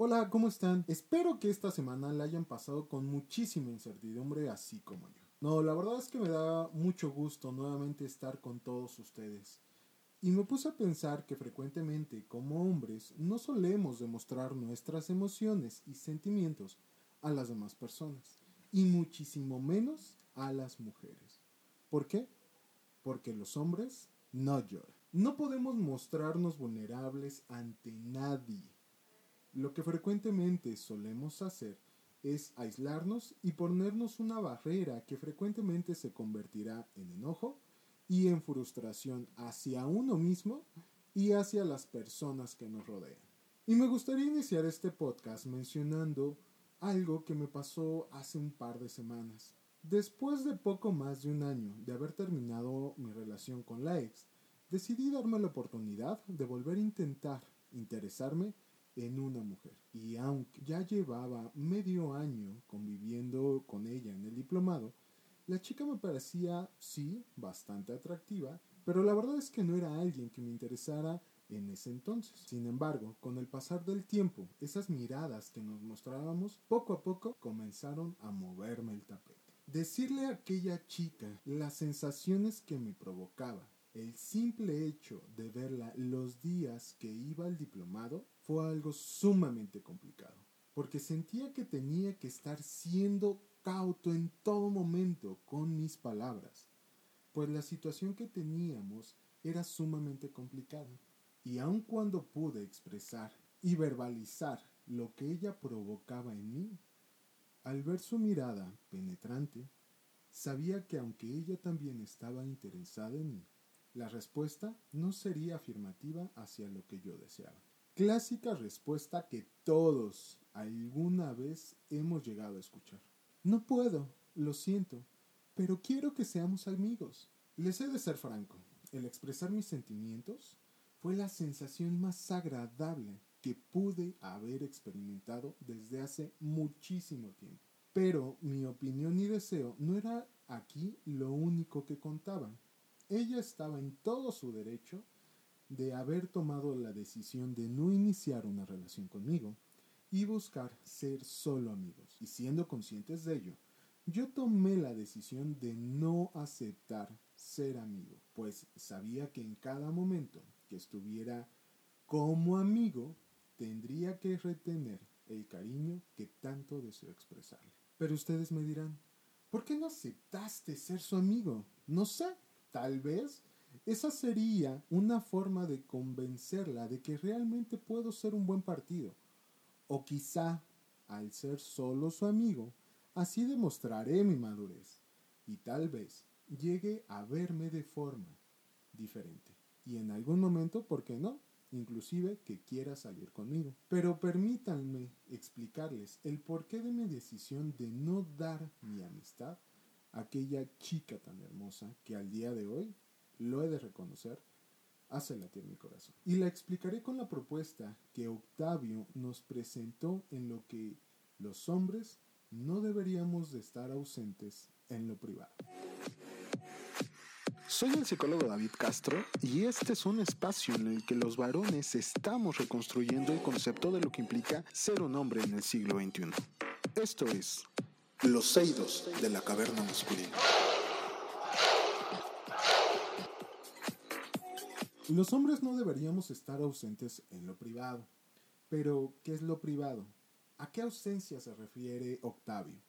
Hola, ¿cómo están? Espero que esta semana la hayan pasado con muchísima incertidumbre, así como yo. No, la verdad es que me da mucho gusto nuevamente estar con todos ustedes. Y me puse a pensar que frecuentemente, como hombres, no solemos demostrar nuestras emociones y sentimientos a las demás personas, y muchísimo menos a las mujeres. ¿Por qué? Porque los hombres no lloran. No podemos mostrarnos vulnerables ante nadie lo que frecuentemente solemos hacer es aislarnos y ponernos una barrera que frecuentemente se convertirá en enojo y en frustración hacia uno mismo y hacia las personas que nos rodean. Y me gustaría iniciar este podcast mencionando algo que me pasó hace un par de semanas. Después de poco más de un año de haber terminado mi relación con la ex, decidí darme la oportunidad de volver a intentar interesarme en una mujer. Y aunque ya llevaba medio año conviviendo con ella en el diplomado, la chica me parecía, sí, bastante atractiva, pero la verdad es que no era alguien que me interesara en ese entonces. Sin embargo, con el pasar del tiempo, esas miradas que nos mostrábamos poco a poco comenzaron a moverme el tapete. Decirle a aquella chica las sensaciones que me provocaba, el simple hecho de verla los días que iba al diplomado, fue algo sumamente complicado, porque sentía que tenía que estar siendo cauto en todo momento con mis palabras, pues la situación que teníamos era sumamente complicada, y aun cuando pude expresar y verbalizar lo que ella provocaba en mí, al ver su mirada penetrante, sabía que aunque ella también estaba interesada en mí, la respuesta no sería afirmativa hacia lo que yo deseaba clásica respuesta que todos alguna vez hemos llegado a escuchar. No puedo, lo siento, pero quiero que seamos amigos. Les he de ser franco, el expresar mis sentimientos fue la sensación más agradable que pude haber experimentado desde hace muchísimo tiempo. Pero mi opinión y deseo no era aquí lo único que contaban. Ella estaba en todo su derecho de haber tomado la decisión de no iniciar una relación conmigo y buscar ser solo amigos. Y siendo conscientes de ello, yo tomé la decisión de no aceptar ser amigo, pues sabía que en cada momento que estuviera como amigo, tendría que retener el cariño que tanto deseo expresarle. Pero ustedes me dirán, ¿por qué no aceptaste ser su amigo? No sé, tal vez esa sería una forma de convencerla de que realmente puedo ser un buen partido. O quizá, al ser solo su amigo, así demostraré mi madurez y tal vez llegue a verme de forma diferente. Y en algún momento, ¿por qué no? Inclusive que quiera salir conmigo. Pero permítanme explicarles el porqué de mi decisión de no dar mi amistad aquella chica tan hermosa que al día de hoy lo he de reconocer, hace latir mi corazón. Y la explicaré con la propuesta que Octavio nos presentó en lo que los hombres no deberíamos de estar ausentes en lo privado. Soy el psicólogo David Castro y este es un espacio en el que los varones estamos reconstruyendo el concepto de lo que implica ser un hombre en el siglo XXI. Esto es Los Seidos de la Caverna Masculina. Los hombres no deberíamos estar ausentes en lo privado. Pero, ¿qué es lo privado? ¿A qué ausencia se refiere Octavio?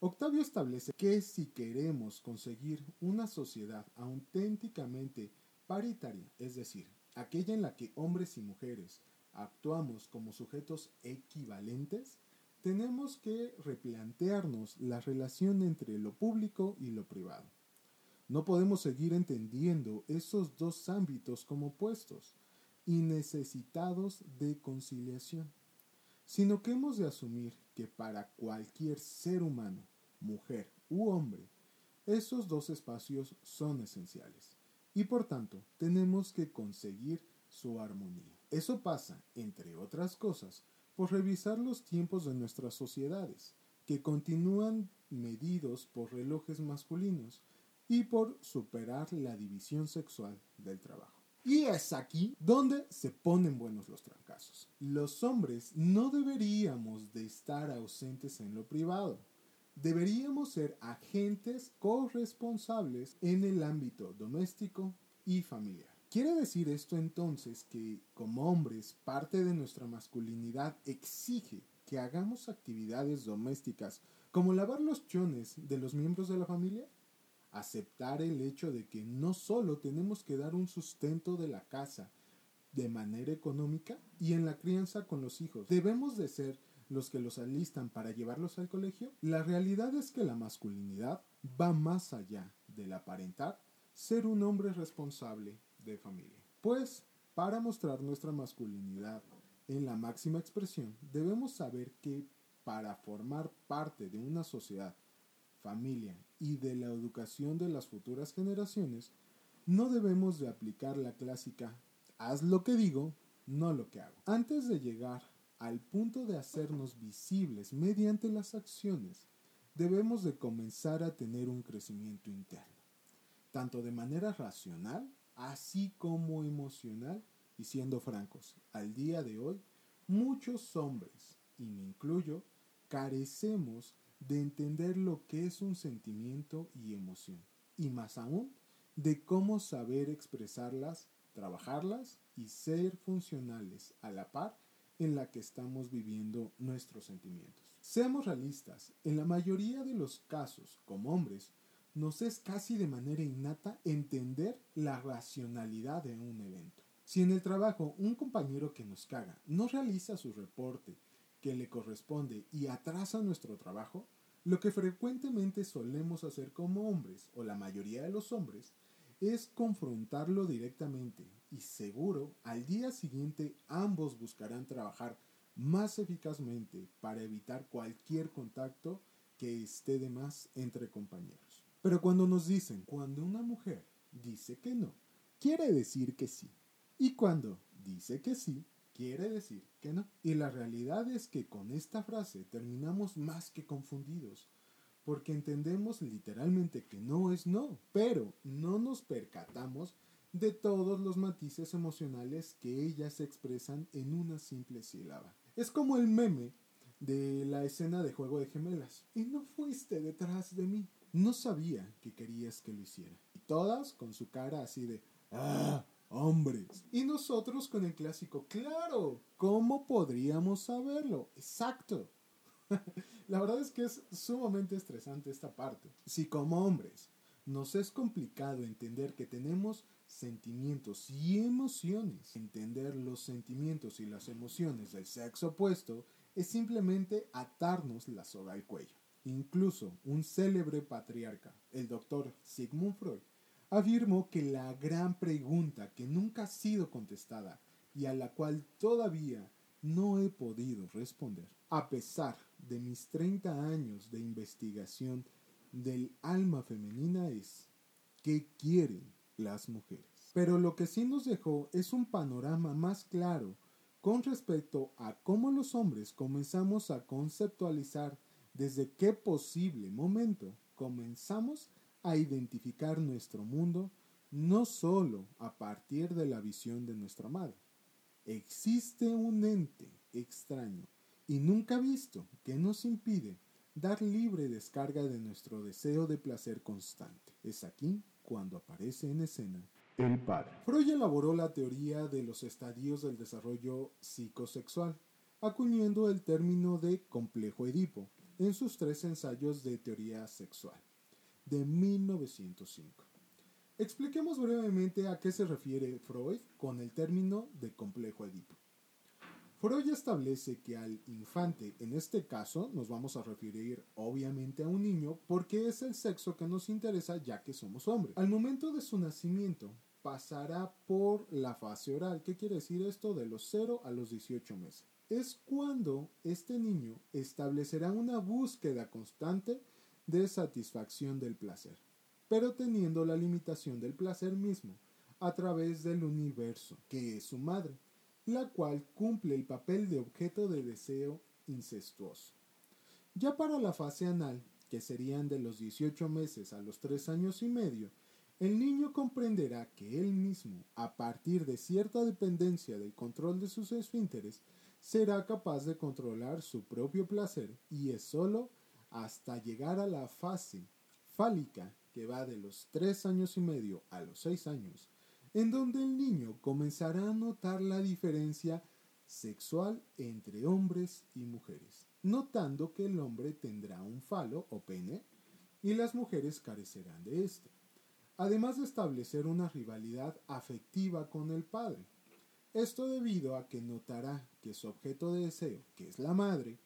Octavio establece que si queremos conseguir una sociedad auténticamente paritaria, es decir, aquella en la que hombres y mujeres actuamos como sujetos equivalentes, tenemos que replantearnos la relación entre lo público y lo privado. No podemos seguir entendiendo esos dos ámbitos como opuestos y necesitados de conciliación, sino que hemos de asumir que para cualquier ser humano, mujer u hombre, esos dos espacios son esenciales y por tanto tenemos que conseguir su armonía. Eso pasa, entre otras cosas, por revisar los tiempos de nuestras sociedades, que continúan medidos por relojes masculinos y por superar la división sexual del trabajo. Y es aquí donde se ponen buenos los trancazos. Los hombres no deberíamos de estar ausentes en lo privado. Deberíamos ser agentes corresponsables en el ámbito doméstico y familiar. ¿Quiere decir esto entonces que como hombres parte de nuestra masculinidad exige que hagamos actividades domésticas como lavar los chones de los miembros de la familia? aceptar el hecho de que no solo tenemos que dar un sustento de la casa de manera económica y en la crianza con los hijos, debemos de ser los que los alistan para llevarlos al colegio, la realidad es que la masculinidad va más allá del aparentar ser un hombre responsable de familia. Pues, para mostrar nuestra masculinidad en la máxima expresión, debemos saber que para formar parte de una sociedad familia y de la educación de las futuras generaciones, no debemos de aplicar la clásica haz lo que digo, no lo que hago. Antes de llegar al punto de hacernos visibles mediante las acciones, debemos de comenzar a tener un crecimiento interno, tanto de manera racional, así como emocional, y siendo francos, al día de hoy, muchos hombres, y me incluyo, carecemos de entender lo que es un sentimiento y emoción, y más aún, de cómo saber expresarlas, trabajarlas y ser funcionales a la par en la que estamos viviendo nuestros sentimientos. Seamos realistas, en la mayoría de los casos, como hombres, nos es casi de manera innata entender la racionalidad de un evento. Si en el trabajo un compañero que nos caga no realiza su reporte que le corresponde y atrasa nuestro trabajo, lo que frecuentemente solemos hacer como hombres, o la mayoría de los hombres, es confrontarlo directamente y seguro al día siguiente ambos buscarán trabajar más eficazmente para evitar cualquier contacto que esté de más entre compañeros. Pero cuando nos dicen, cuando una mujer dice que no, quiere decir que sí. Y cuando dice que sí, quiere decir que no. Y la realidad es que con esta frase terminamos más que confundidos, porque entendemos literalmente que no es no, pero no nos percatamos de todos los matices emocionales que ellas expresan en una simple sílaba. Es como el meme de la escena de juego de gemelas. Y no fuiste detrás de mí. No sabía que querías que lo hiciera. Y todas con su cara así de... ¡Ah! hombres. Y nosotros con el clásico, claro, ¿cómo podríamos saberlo? Exacto. La verdad es que es sumamente estresante esta parte. Si como hombres nos es complicado entender que tenemos sentimientos y emociones, entender los sentimientos y las emociones del sexo opuesto es simplemente atarnos la soga al cuello. Incluso un célebre patriarca, el doctor Sigmund Freud, afirmó que la gran pregunta que nunca ha sido contestada y a la cual todavía no he podido responder, a pesar de mis 30 años de investigación del alma femenina es ¿qué quieren las mujeres? Pero lo que sí nos dejó es un panorama más claro con respecto a cómo los hombres comenzamos a conceptualizar desde qué posible momento comenzamos a identificar nuestro mundo no solo a partir de la visión de nuestra madre. Existe un ente extraño y nunca visto que nos impide dar libre descarga de nuestro deseo de placer constante. Es aquí cuando aparece en escena el padre. Freud elaboró la teoría de los estadios del desarrollo psicosexual, acuñando el término de complejo Edipo en sus tres ensayos de teoría sexual de 1905. Expliquemos brevemente a qué se refiere Freud con el término de complejo Edipo. Freud establece que al infante, en este caso nos vamos a referir obviamente a un niño porque es el sexo que nos interesa ya que somos hombres. Al momento de su nacimiento pasará por la fase oral. ¿Qué quiere decir esto? De los 0 a los 18 meses. Es cuando este niño establecerá una búsqueda constante de satisfacción del placer, pero teniendo la limitación del placer mismo a través del universo, que es su madre, la cual cumple el papel de objeto de deseo incestuoso. Ya para la fase anal, que serían de los 18 meses a los 3 años y medio, el niño comprenderá que él mismo, a partir de cierta dependencia del control de sus esfínteres, será capaz de controlar su propio placer y es sólo hasta llegar a la fase fálica que va de los tres años y medio a los seis años, en donde el niño comenzará a notar la diferencia sexual entre hombres y mujeres, notando que el hombre tendrá un falo o pene y las mujeres carecerán de este además de establecer una rivalidad afectiva con el padre. Esto debido a que notará que su objeto de deseo, que es la madre,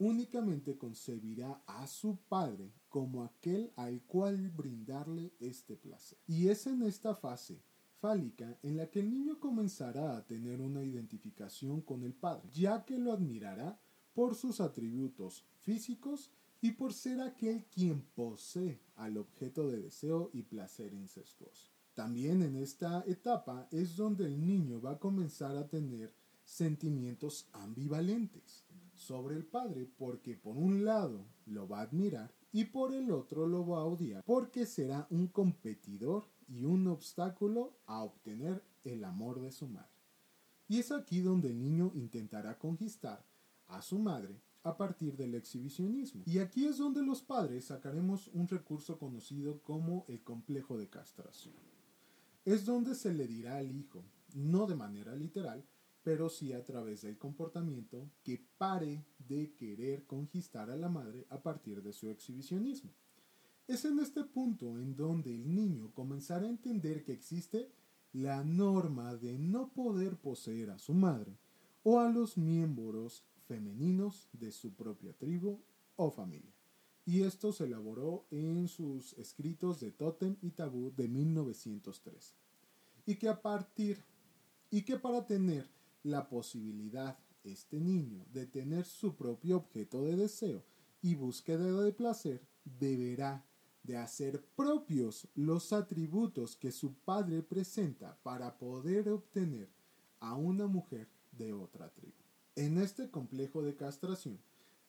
únicamente concebirá a su padre como aquel al cual brindarle este placer. Y es en esta fase fálica en la que el niño comenzará a tener una identificación con el padre, ya que lo admirará por sus atributos físicos y por ser aquel quien posee al objeto de deseo y placer incestuoso. También en esta etapa es donde el niño va a comenzar a tener sentimientos ambivalentes sobre el padre porque por un lado lo va a admirar y por el otro lo va a odiar porque será un competidor y un obstáculo a obtener el amor de su madre. Y es aquí donde el niño intentará conquistar a su madre a partir del exhibicionismo. Y aquí es donde los padres sacaremos un recurso conocido como el complejo de castración. Es donde se le dirá al hijo, no de manera literal, pero sí a través del comportamiento, que pare de querer conquistar a la madre a partir de su exhibicionismo. Es en este punto en donde el niño comenzará a entender que existe la norma de no poder poseer a su madre o a los miembros femeninos de su propia tribu o familia. Y esto se elaboró en sus escritos de Totem y Tabú de 1903. Y que a partir y que para tener la posibilidad este niño de tener su propio objeto de deseo y búsqueda de placer, deberá de hacer propios los atributos que su padre presenta para poder obtener a una mujer de otra tribu. En este complejo de castración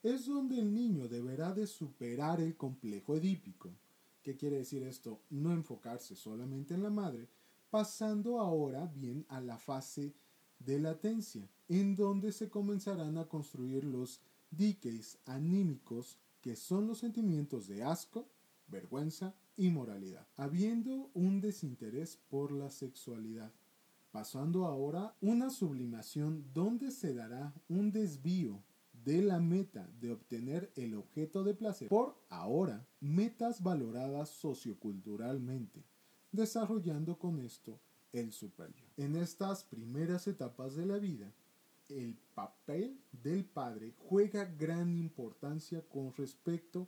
es donde el niño deberá de superar el complejo edípico. ¿Qué quiere decir esto? No enfocarse solamente en la madre, pasando ahora bien a la fase de latencia, en donde se comenzarán a construir los diques anímicos, que son los sentimientos de asco, vergüenza y moralidad, habiendo un desinterés por la sexualidad pasando ahora una sublimación donde se dará un desvío de la meta de obtener el objeto de placer por ahora metas valoradas socioculturalmente, desarrollando con esto el superior. En estas primeras etapas de la vida, el papel del padre juega gran importancia con respecto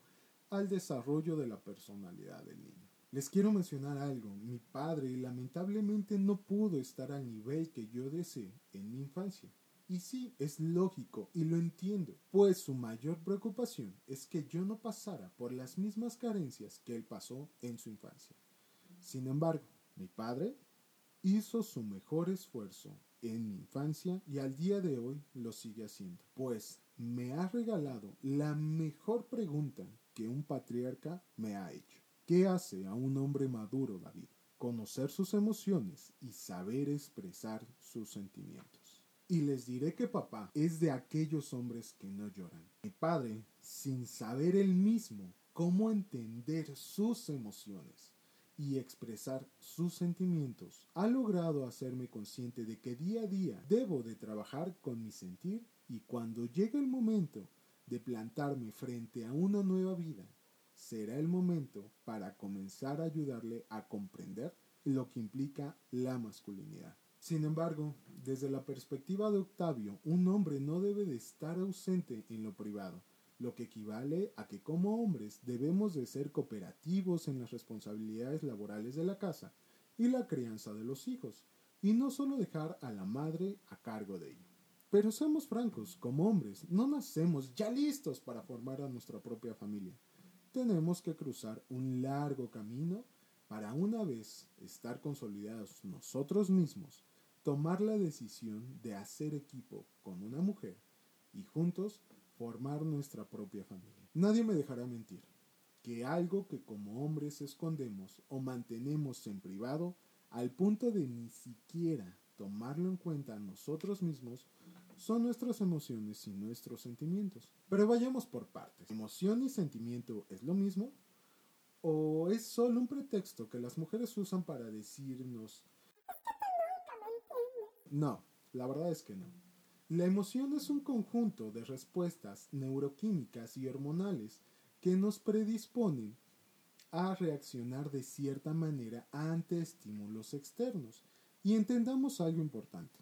al desarrollo de la personalidad del niño. Les quiero mencionar algo. Mi padre lamentablemente no pudo estar al nivel que yo deseé en mi infancia. Y sí, es lógico y lo entiendo, pues su mayor preocupación es que yo no pasara por las mismas carencias que él pasó en su infancia. Sin embargo, mi padre hizo su mejor esfuerzo en mi infancia y al día de hoy lo sigue haciendo, pues me ha regalado la mejor pregunta que un patriarca me ha hecho. ¿Qué hace a un hombre maduro, David? Conocer sus emociones y saber expresar sus sentimientos. Y les diré que papá es de aquellos hombres que no lloran. Mi padre, sin saber él mismo cómo entender sus emociones y expresar sus sentimientos, ha logrado hacerme consciente de que día a día debo de trabajar con mi sentir y cuando llegue el momento de plantarme frente a una nueva vida, será el momento para comenzar a ayudarle a comprender lo que implica la masculinidad. Sin embargo, desde la perspectiva de Octavio, un hombre no debe de estar ausente en lo privado, lo que equivale a que como hombres debemos de ser cooperativos en las responsabilidades laborales de la casa y la crianza de los hijos, y no solo dejar a la madre a cargo de ello. Pero seamos francos, como hombres, no nacemos ya listos para formar a nuestra propia familia tenemos que cruzar un largo camino para una vez estar consolidados nosotros mismos, tomar la decisión de hacer equipo con una mujer y juntos formar nuestra propia familia. Nadie me dejará mentir. que algo que como hombres escondemos o mantenemos en privado al punto de ni siquiera tomarlo en cuenta nosotros mismos son nuestras emociones y nuestros sentimientos. Pero vayamos por partes. ¿Emoción y sentimiento es lo mismo? ¿O es solo un pretexto que las mujeres usan para decirnos... No, la verdad es que no. La emoción es un conjunto de respuestas neuroquímicas y hormonales que nos predisponen a reaccionar de cierta manera ante estímulos externos. Y entendamos algo importante.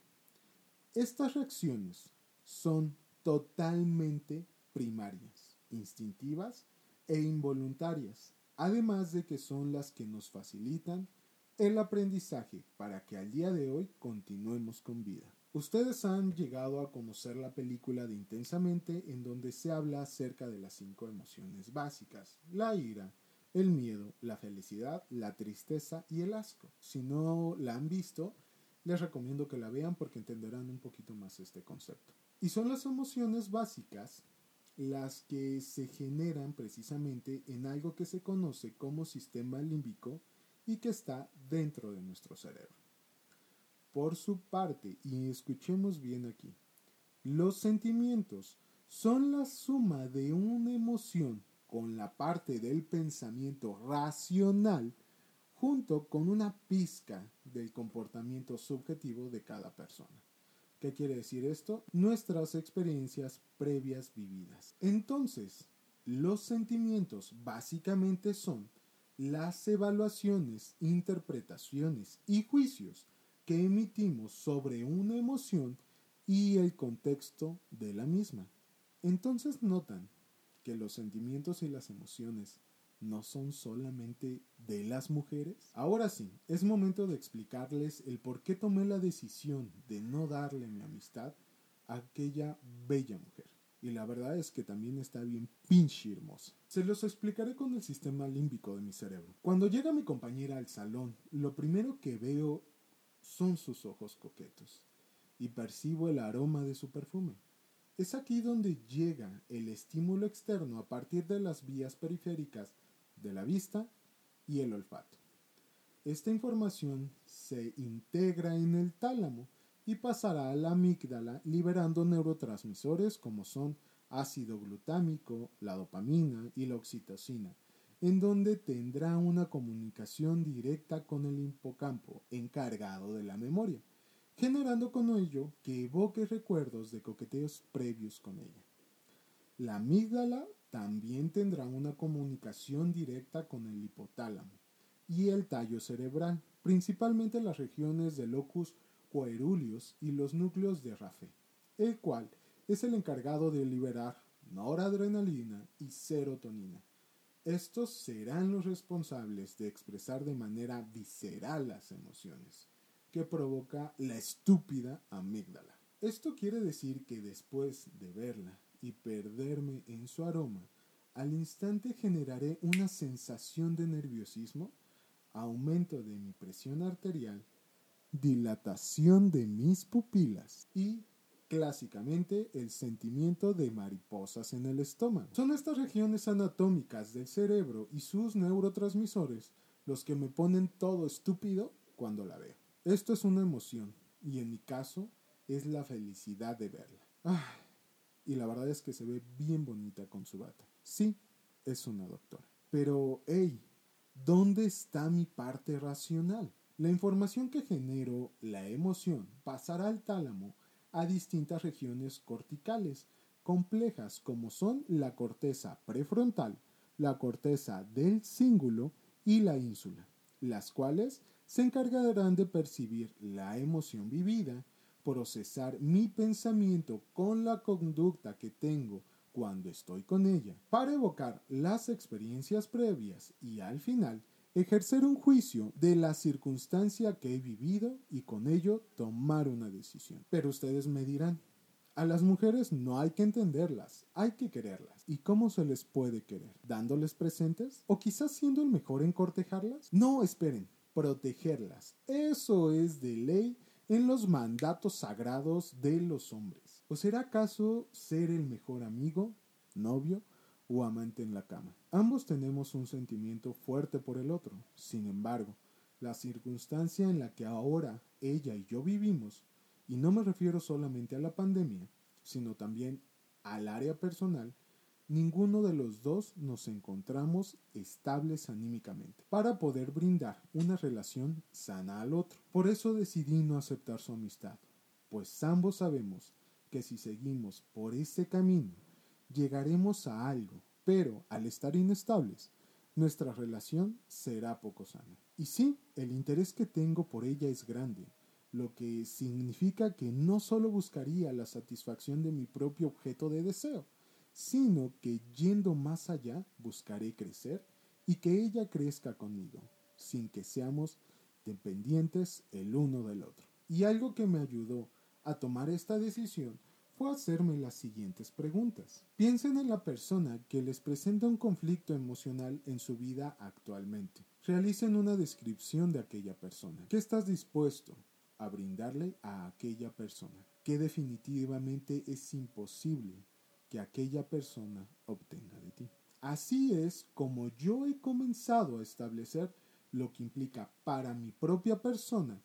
Estas reacciones son totalmente primarias, instintivas e involuntarias, además de que son las que nos facilitan el aprendizaje para que al día de hoy continuemos con vida. Ustedes han llegado a conocer la película de Intensamente en donde se habla acerca de las cinco emociones básicas, la ira, el miedo, la felicidad, la tristeza y el asco. Si no la han visto, les recomiendo que la vean porque entenderán un poquito más este concepto. Y son las emociones básicas las que se generan precisamente en algo que se conoce como sistema límbico y que está dentro de nuestro cerebro. Por su parte, y escuchemos bien aquí, los sentimientos son la suma de una emoción con la parte del pensamiento racional junto con una pizca del comportamiento subjetivo de cada persona. ¿Qué quiere decir esto? Nuestras experiencias previas vividas. Entonces, los sentimientos básicamente son las evaluaciones, interpretaciones y juicios que emitimos sobre una emoción y el contexto de la misma. Entonces notan que los sentimientos y las emociones no son solamente de las mujeres? Ahora sí, es momento de explicarles el por qué tomé la decisión de no darle mi amistad a aquella bella mujer. Y la verdad es que también está bien pinche hermosa. Se los explicaré con el sistema límbico de mi cerebro. Cuando llega mi compañera al salón, lo primero que veo son sus ojos coquetos y percibo el aroma de su perfume. Es aquí donde llega el estímulo externo a partir de las vías periféricas de la vista y el olfato. Esta información se integra en el tálamo y pasará a la amígdala liberando neurotransmisores como son ácido glutámico, la dopamina y la oxitocina, en donde tendrá una comunicación directa con el hipocampo encargado de la memoria, generando con ello que evoque recuerdos de coqueteos previos con ella. La amígdala también tendrá una comunicación directa con el hipotálamo y el tallo cerebral, principalmente las regiones del locus coeruleus y los núcleos de Rafe, el cual es el encargado de liberar noradrenalina y serotonina. Estos serán los responsables de expresar de manera visceral las emociones, que provoca la estúpida amígdala. Esto quiere decir que después de verla y perderme en su aroma, al instante generaré una sensación de nerviosismo, aumento de mi presión arterial, dilatación de mis pupilas y clásicamente el sentimiento de mariposas en el estómago. Son estas regiones anatómicas del cerebro y sus neurotransmisores los que me ponen todo estúpido cuando la veo. Esto es una emoción y en mi caso es la felicidad de verla y la verdad es que se ve bien bonita con su bata. Sí, es una doctora. Pero, hey, ¿dónde está mi parte racional? La información que genero la emoción pasará al tálamo a distintas regiones corticales complejas como son la corteza prefrontal, la corteza del cíngulo y la ínsula, las cuales se encargarán de percibir la emoción vivida, procesar mi pensamiento con la conducta que tengo cuando estoy con ella, para evocar las experiencias previas y al final ejercer un juicio de la circunstancia que he vivido y con ello tomar una decisión. Pero ustedes me dirán, a las mujeres no hay que entenderlas, hay que quererlas. ¿Y cómo se les puede querer? ¿Dándoles presentes? ¿O quizás siendo el mejor en cortejarlas? No, esperen, protegerlas. Eso es de ley en los mandatos sagrados de los hombres? ¿O será acaso ser el mejor amigo, novio o amante en la cama. Ambos tenemos un sentimiento fuerte por el otro. Sin embargo, la circunstancia en la que ahora ella y yo vivimos, y no me refiero solamente a la pandemia, sino también al área personal, ninguno de los dos nos encontramos estables anímicamente para poder brindar una relación sana al otro. Por eso decidí no aceptar su amistad, pues ambos sabemos que si seguimos por ese camino, llegaremos a algo, pero al estar inestables, nuestra relación será poco sana. Y sí, el interés que tengo por ella es grande, lo que significa que no solo buscaría la satisfacción de mi propio objeto de deseo, sino que yendo más allá buscaré crecer y que ella crezca conmigo, sin que seamos dependientes el uno del otro. Y algo que me ayudó a tomar esta decisión fue hacerme las siguientes preguntas. Piensen en la persona que les presenta un conflicto emocional en su vida actualmente. Realicen una descripción de aquella persona. ¿Qué estás dispuesto a brindarle a aquella persona? Que definitivamente es imposible que aquella persona obtenga de ti. Así es como yo he comenzado a establecer lo que implica para mi propia persona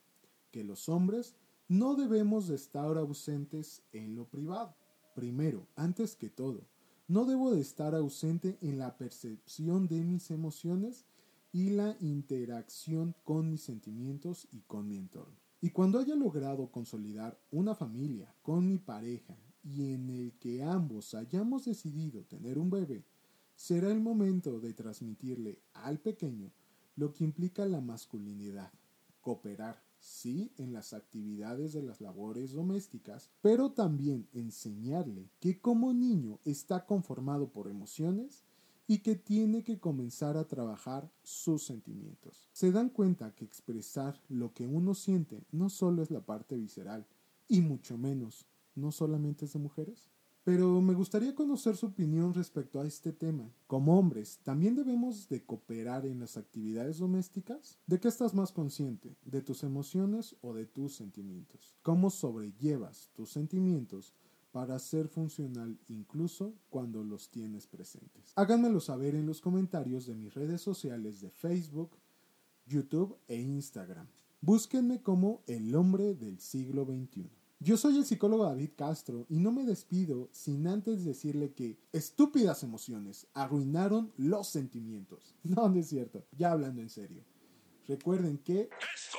que los hombres no debemos de estar ausentes en lo privado. Primero, antes que todo, no debo de estar ausente en la percepción de mis emociones y la interacción con mis sentimientos y con mi entorno. Y cuando haya logrado consolidar una familia con mi pareja y en el que ambos hayamos decidido tener un bebé, será el momento de transmitirle al pequeño lo que implica la masculinidad, cooperar, sí en las actividades de las labores domésticas, pero también enseñarle que como niño está conformado por emociones y que tiene que comenzar a trabajar sus sentimientos. Se dan cuenta que expresar lo que uno siente no solo es la parte visceral, y mucho menos, no solamente es de mujeres. Pero me gustaría conocer su opinión respecto a este tema. Como hombres, ¿también debemos de cooperar en las actividades domésticas? ¿De qué estás más consciente? ¿De tus emociones o de tus sentimientos? ¿Cómo sobrellevas tus sentimientos para ser funcional incluso cuando los tienes presentes? Háganmelo saber en los comentarios de mis redes sociales de Facebook, YouTube e Instagram. Búsquenme como el hombre del siglo XXI. Yo soy el psicólogo David Castro y no me despido sin antes decirle que estúpidas emociones arruinaron los sentimientos. No, no es cierto, ya hablando en serio. Recuerden que... ¡Esto!